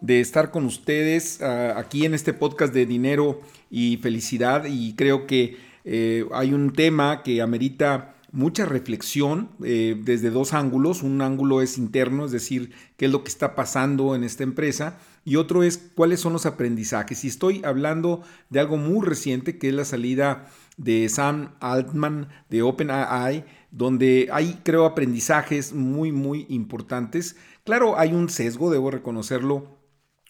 de estar con ustedes ah, aquí en este podcast de dinero y felicidad y creo que eh, hay un tema que amerita mucha reflexión eh, desde dos ángulos. Un ángulo es interno, es decir, qué es lo que está pasando en esta empresa y otro es cuáles son los aprendizajes. Y estoy hablando de algo muy reciente que es la salida de Sam Altman de OpenAI, donde hay, creo, aprendizajes muy, muy importantes. Claro, hay un sesgo, debo reconocerlo,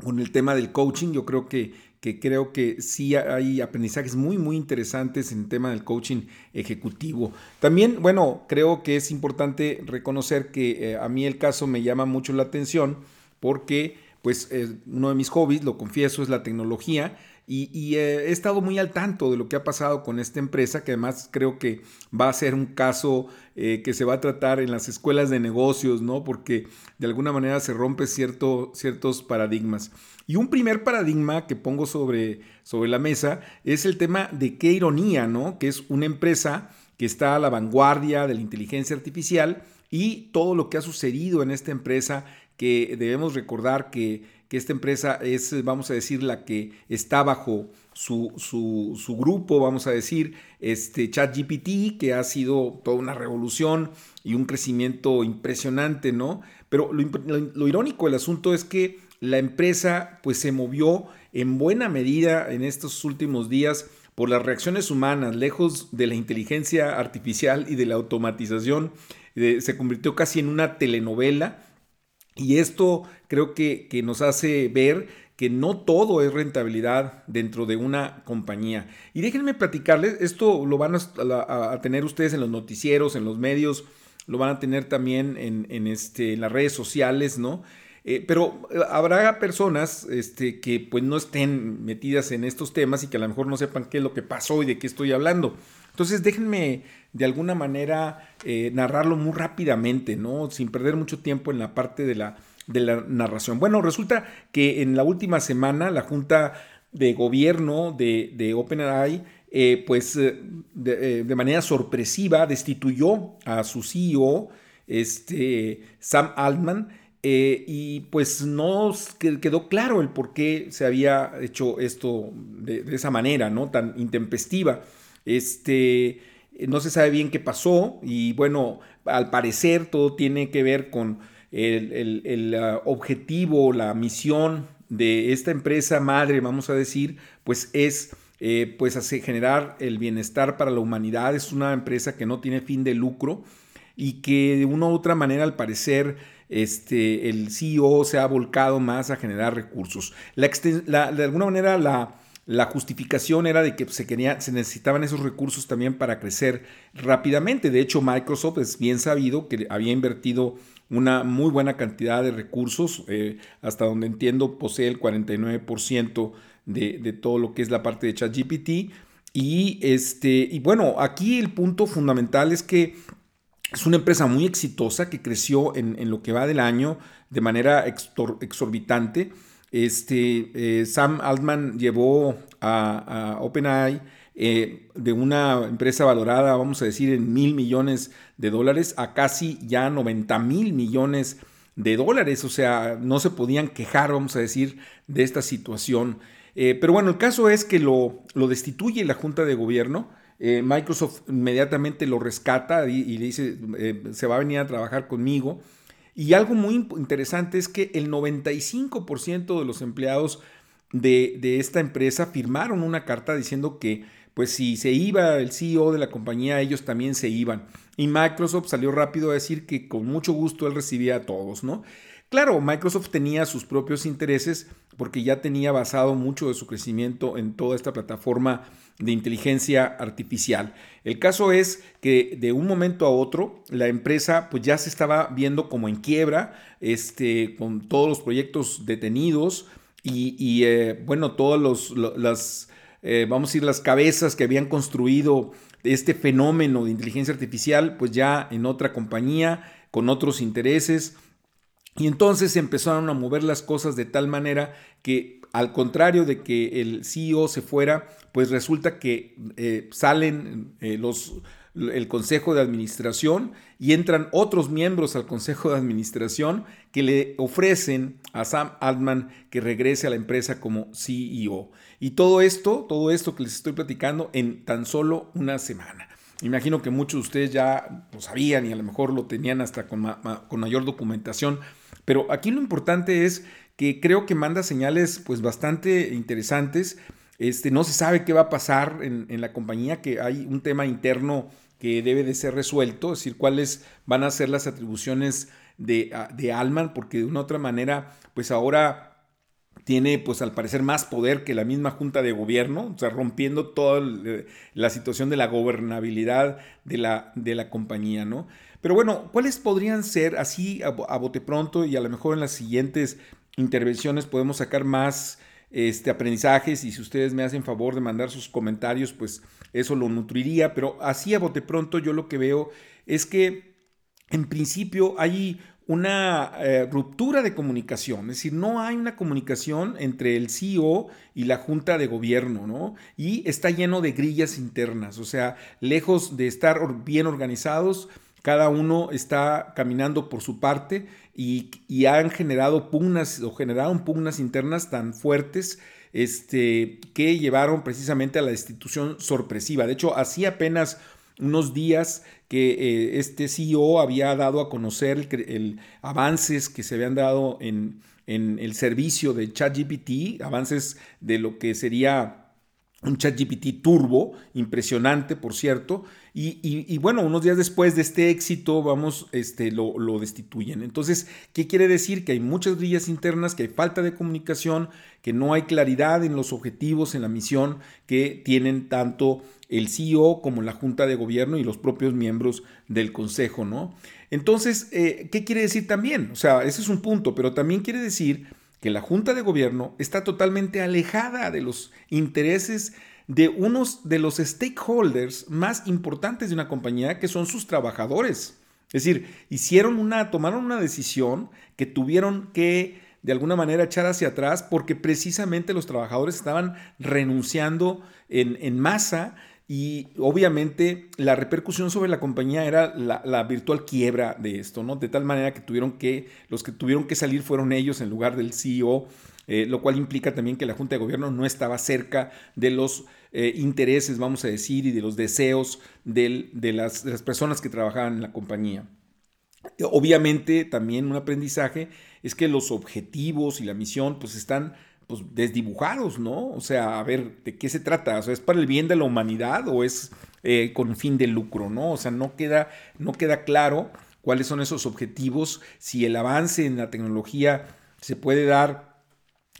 con el tema del coaching. Yo creo que, que, creo que sí hay aprendizajes muy, muy interesantes en el tema del coaching ejecutivo. También, bueno, creo que es importante reconocer que eh, a mí el caso me llama mucho la atención porque, pues, uno de mis hobbies, lo confieso, es la tecnología y, eh, he estado muy al tanto de lo que ha pasado con esta empresa, que además creo que va a ser un caso eh, que se va a tratar en las escuelas de negocios, ¿no? Porque de alguna manera se rompe cierto, ciertos paradigmas. Y un primer paradigma que pongo sobre, sobre la mesa es el tema de qué ironía, ¿no? Que es una empresa que está a la vanguardia de la inteligencia artificial y todo lo que ha sucedido en esta empresa, que debemos recordar que que esta empresa es, vamos a decir, la que está bajo su, su, grupo, vamos a decir, este ChatGPT, que ha sido toda una revolución y un crecimiento impresionante, ¿no? Pero lo, irónico del asunto es que la empresa pues se movió en buena medida en estos últimos días por las reacciones humanas, lejos de la inteligencia artificial y de la automatización, eh, se convirtió casi en una telenovela y esto creo que, nos hace ver que no todo es rentabilidad dentro de una compañía. Y déjenme platicarles, esto lo van a, tener ustedes en los noticieros, en los medios, lo van a tener también en, este, en las redes sociales, ¿no? Eh, pero eh, habrá personas este, que pues no estén metidas en estos temas y que a lo mejor no sepan qué es lo que pasó y de qué estoy hablando. Entonces déjenme de alguna manera eh, narrarlo muy rápidamente, ¿no? Sin perder mucho tiempo en la parte de la, narración. Bueno, resulta que en la última semana la Junta de Gobierno de, de OpenAI, eh, pues eh, de, manera sorpresiva destituyó a su CEO, este, Sam Altman, y pues no quedó claro el por qué se había hecho esto de, de esa manera, ¿no? Tan intempestiva. Este, no se sabe bien qué pasó y bueno, al parecer todo tiene que ver con el, ah, objetivo, la misión de esta empresa madre, vamos a decir, pues es eh, pues hacer, generar el bienestar para la humanidad. Es una empresa que no tiene fin de lucro y que de una u otra manera, al parecer, este, el CEO se ha volcado más a generar recursos. La, de alguna manera, la, la justificación era de que se, quería, se necesitaban esos recursos también para crecer rápidamente. De hecho, Microsoft es bien sabido que había invertido una muy buena cantidad de recursos, eh, hasta donde entiendo posee el 49% de, todo lo que es la parte de ChatGPT. Y, este, y bueno, aquí el punto fundamental es que es una empresa muy exitosa que creció en lo que va del año de manera exorbitante. Este, eh, Sam Altman llevó a, OpenAI eh, de una empresa valorada, vamos a decir, en mil millones de dólares a casi ya 90 mil millones de dólares. O sea, no se podían quejar, vamos a decir, de esta situación. Eh, pero bueno, el caso es que lo, destituye la Junta de Gobierno. Microsoft inmediatamente lo rescata y le dice, se va a venir a trabajar conmigo. Y algo muy interesante es que el 95% de los empleados de, esta empresa firmaron una carta diciendo que pues si se iba el CEO de la compañía, ellos también se iban. Y Microsoft salió rápido a decir que con mucho gusto él recibía a todos, ¿no? Claro, Microsoft tenía sus propios intereses porque ya tenía basado mucho de su crecimiento en toda esta plataforma de inteligencia artificial. El caso es que de un momento a otro la empresa pues ya se estaba viendo como en quiebra, este, con todos los proyectos detenidos y, eh, bueno, todas los, las eh, vamos a decir, las cabezas que habían construido este fenómeno de inteligencia artificial, pues ya en otra compañía, con otros intereses. Y entonces empezaron a mover las cosas de tal manera que al contrario de que el CEO se fuera, pues resulta que eh, salen eh, los, el consejo de administración y entran otros miembros al consejo de administración que le ofrecen a Sam Altman que regrese a la empresa como CEO. Y todo esto, todo esto que les estoy platicando en tan solo una semana. Imagino que muchos de ustedes ya lo sabían y a lo mejor lo tenían hasta con, con mayor documentación, pero aquí lo importante es que creo que manda señales pues bastante interesantes este, no se sabe qué va a pasar en, la compañía, que hay un tema interno que debe de ser resuelto, es decir, cuáles van a ser las atribuciones de, de Alman, porque de una otra manera, pues ahora tiene, pues al parecer, más poder que la misma Junta de Gobierno, o sea, rompiendo toda la situación de la gobernabilidad de la, de la compañía, ¿no? Pero bueno, ¿cuáles podrían ser, así a, bote pronto, y a lo mejor en las siguientes intervenciones podemos sacar más este, aprendizajes y si ustedes me hacen favor de mandar sus comentarios, pues eso lo nutriría, pero así a bote pronto yo lo que veo es que en principio hay una eh, ruptura de comunicación, es decir, no hay una comunicación entre el CEO y la junta de gobierno, ¿no? Y está lleno de grillas internas, o sea, lejos de estar bien organizados, cada uno está caminando por su parte y, han generado pugnas o generaron pugnas internas tan fuertes este, que llevaron precisamente a la destitución sorpresiva. De hecho, hacía apenas unos días que eh, este CEO había dado a conocer el, avances que se habían dado en, en el servicio de ChatGPT, avances de lo que sería un ChatGPT turbo, impresionante, por cierto, y, bueno, unos días después de este éxito, vamos, este, lo, destituyen. Entonces, ¿qué quiere decir? Que hay muchas grillas internas, que hay falta de comunicación, que no hay claridad en los objetivos, en la misión que tienen tanto el CEO como la Junta de Gobierno y los propios miembros del Consejo, ¿no? Entonces, eh, ¿qué quiere decir también? O sea, ese es un punto, pero también quiere decir que la Junta de Gobierno está totalmente alejada de los intereses de unos de los stakeholders más importantes de una compañía, que son sus trabajadores. Es decir, hicieron una, tomaron una decisión que tuvieron que de alguna manera echar hacia atrás porque precisamente los trabajadores estaban renunciando en, en masa y obviamente la repercusión sobre la compañía era la, virtual quiebra de esto, ¿no? De tal manera que tuvieron que, los que tuvieron que salir fueron ellos en lugar del CEO, eh, lo cual implica también que la Junta de Gobierno no estaba cerca de los eh, intereses, vamos a decir, y de los deseos de, las, de las personas que trabajaban en la compañía. Obviamente también un aprendizaje es que los objetivos y la misión pues están pues, desdibujados, ¿no? O sea, a ver, ¿de qué se trata? O ¿es para el bien de la humanidad o es eh, con fin de lucro, ¿no? O sea, no queda, no queda claro cuáles son esos objetivos, si el avance en la tecnología se puede dar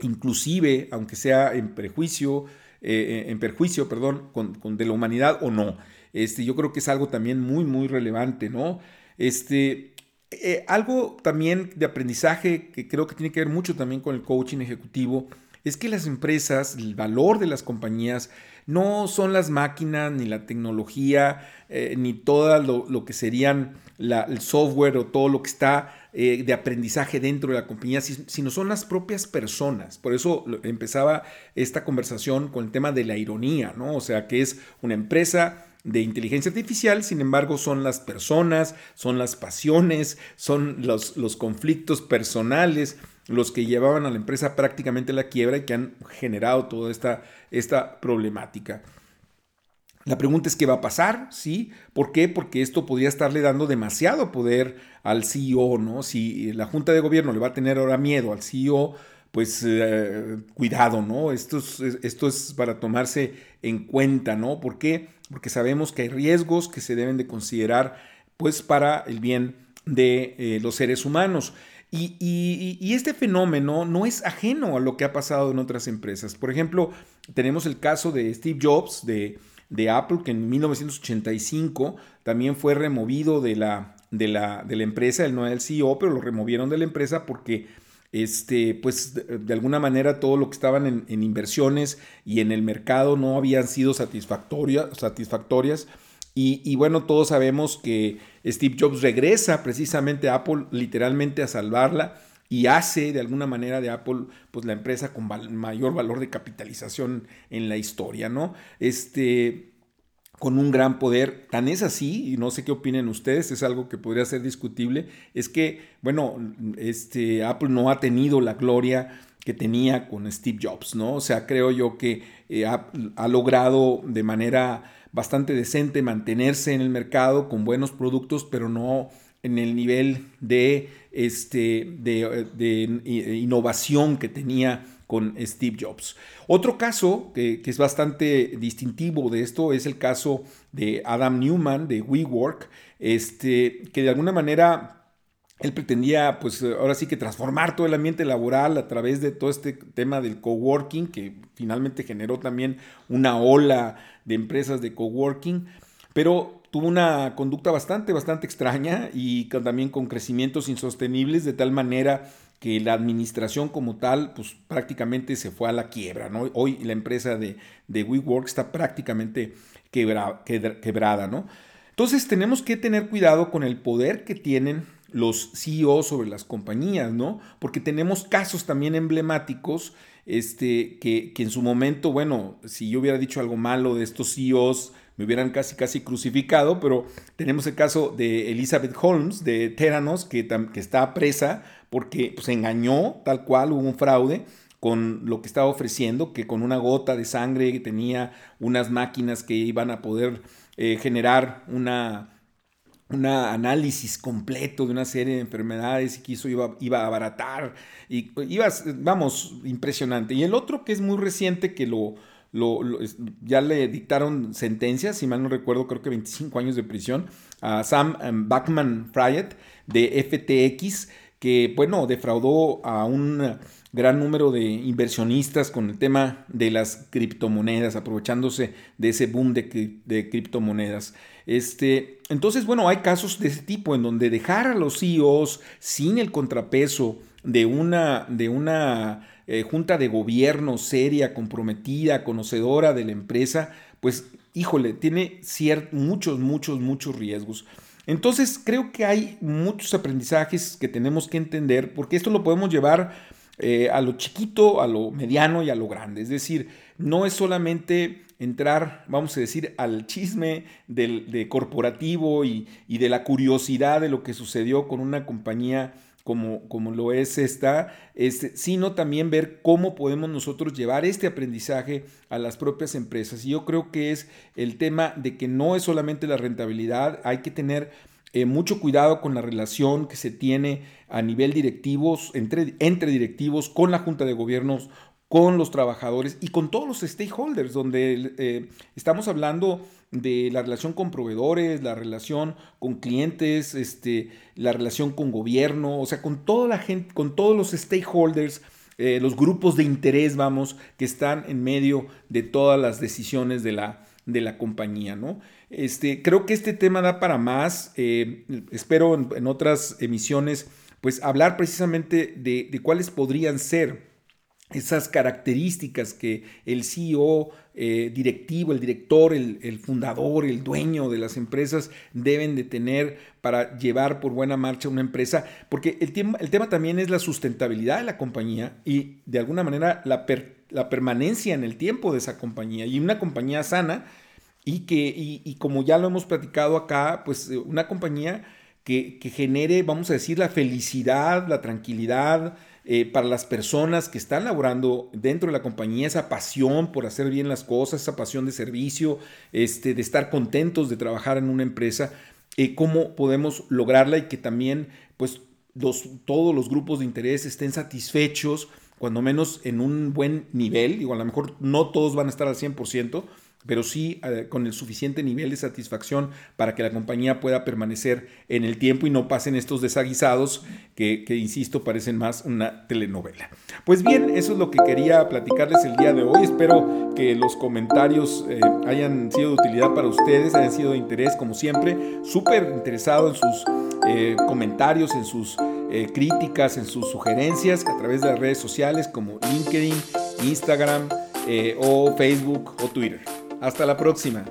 inclusive, aunque sea en prejuicio, eh, en perjuicio, perdón, con, de la humanidad o no. Este, yo creo que es algo también muy, muy relevante, ¿no? Este, eh, algo también de aprendizaje que creo que tiene que ver mucho también con el coaching ejecutivo es que las empresas, el valor de las compañías, no son las máquinas, ni la tecnología, eh, ni todo lo, que serían el software o todo lo que está eh, de aprendizaje dentro de la compañía, sino son las propias personas. Por eso empezaba esta conversación con el tema de la ironía, ¿no? O sea, que es una empresa de inteligencia artificial, sin embargo, son las personas, son las pasiones, son los, los conflictos personales los que llevaban a la empresa prácticamente la quiebra y que han generado toda esta, esta problemática. La pregunta es qué va a pasar, ¿sí? ¿Por qué? Porque esto podría estarle dando demasiado poder al CEO, ¿no? Si la Junta de Gobierno le va a tener ahora miedo al CEO, pues eh, cuidado, ¿no? Esto es, esto es para tomarse en cuenta, ¿no? ¿Por qué? Porque sabemos que hay riesgos que se deben de considerar, pues, para el bien de eh, los seres humanos. Y, este fenómeno no es ajeno a lo que ha pasado en otras empresas. Por ejemplo, tenemos el caso de Steve Jobs de, Apple, que en 1985 también fue removido de la, empresa, él no era el CEO, pero lo removieron de la empresa porque este, pues de, alguna manera todo lo que estaban en, inversiones y en el mercado no habían sido satisfactorias y, bueno, todos sabemos que Steve Jobs regresa precisamente a Apple literalmente a salvarla y hace de alguna manera de Apple pues la empresa con mayor valor de capitalización en la historia, ¿no? Este, con un gran poder. Tan es así, y no sé qué opinen ustedes, es algo que podría ser discutible, es que, bueno, este, Apple no ha tenido la gloria que tenía con Steve Jobs, ¿no? O sea, creo yo que eh, ha, logrado de manera bastante decente mantenerse en el mercado con buenos productos, pero no en el nivel de, este, de, de innovación que tenía con Steve Jobs. Otro caso que, es bastante distintivo de esto es el caso de Adam Newman de WeWork, este, que de alguna manera él pretendía, pues ahora sí que transformar todo el ambiente laboral a través de todo este tema del coworking, que finalmente generó también una ola de empresas de coworking, pero tuvo una conducta bastante, bastante extraña y también con crecimientos insostenibles, de tal manera que la administración como tal, pues prácticamente se fue a la quiebra, ¿no? Hoy la empresa de, de WeWork está prácticamente quebrada, ¿no? Entonces tenemos que tener cuidado con el poder que tienen los CEOs sobre las compañías, ¿no? Porque tenemos casos también emblemáticos, este, que, que en su momento, bueno, si yo hubiera dicho algo malo de estos CEOs, me hubieran casi casi crucificado, pero tenemos el caso de Elizabeth Holmes de Theranos, que, que está presa porque pues, engañó tal cual, hubo un fraude con lo que estaba ofreciendo, que con una gota de sangre tenía unas máquinas que iban a poder eh, generar una, una análisis completo de una serie de enfermedades y que eso iba, iba a abaratar. Y iba, vamos, impresionante. Y el otro que es muy reciente, que lo, lo, ya le dictaron sentencias, si mal no recuerdo, creo que 25 años de prisión, a Sam em, Backman Fryett de FTX, que, bueno, defraudó a un gran número de inversionistas con el tema de las criptomonedas, aprovechándose de ese boom de, criptomonedas. Este, entonces, bueno, hay casos de ese tipo en donde dejar a los CEOs sin el contrapeso de una, de una eh, junta de gobierno seria, comprometida, conocedora de la empresa, pues, híjole, tiene muchos, muchos, muchos riesgos. Entonces creo que hay muchos aprendizajes que tenemos que entender porque esto lo podemos llevar eh, a lo chiquito, a lo mediano y a lo grande. Es decir, no es solamente entrar, vamos a decir, al chisme del, de corporativo y, y de la curiosidad de lo que sucedió con una compañía como, como lo es esta, este, sino también ver cómo podemos nosotros llevar este aprendizaje a las propias empresas. Y yo creo que es el tema de que no es solamente la rentabilidad, hay que tener eh, mucho cuidado con la relación que se tiene a nivel directivos, entre, entre directivos, con la Junta de Gobiernos, con los trabajadores y con todos los stakeholders, donde eh, estamos hablando de la relación con proveedores, la relación con clientes, este, la relación con gobierno, o sea, con toda la gente, con todos los stakeholders, eh, los grupos de interés, vamos, que están en medio de todas las decisiones de la, de la compañía, ¿no? Este, creo que este tema da para más. Eh, espero en, otras emisiones, pues, hablar precisamente de, de cuáles podrían ser esas características que el CEO eh, directivo, el director, el, fundador, el dueño de las empresas deben de tener para llevar por buena marcha una empresa, porque el tema, el tema también es la sustentabilidad de la compañía y de alguna manera la, la permanencia en el tiempo de esa compañía y una compañía sana y que, y, como ya lo hemos platicado acá, pues eh, una compañía que, que genere, vamos a decir, la felicidad, la tranquilidad, eh, para las personas que están laborando dentro de la compañía, esa pasión por hacer bien las cosas, esa pasión de servicio, este, de estar contentos de trabajar en una empresa, eh, cómo podemos lograrla y que también pues, todos los grupos de interés estén satisfechos, cuando menos en un buen nivel, igual a lo mejor no todos van a estar al 100%, pero sí eh, con el suficiente nivel de satisfacción para que la compañía pueda permanecer en el tiempo y no pasen estos desaguisados que, insisto, parecen más una telenovela. Pues bien, eso es lo que quería platicarles el día de hoy. Espero que los comentarios eh, hayan sido de utilidad para ustedes, hayan sido de interés, como siempre. Súper interesado en sus eh, comentarios, en sus críticas, en sus sugerencias a través de las redes sociales como LinkedIn, Instagram o Facebook o Twitter. Hasta la próxima.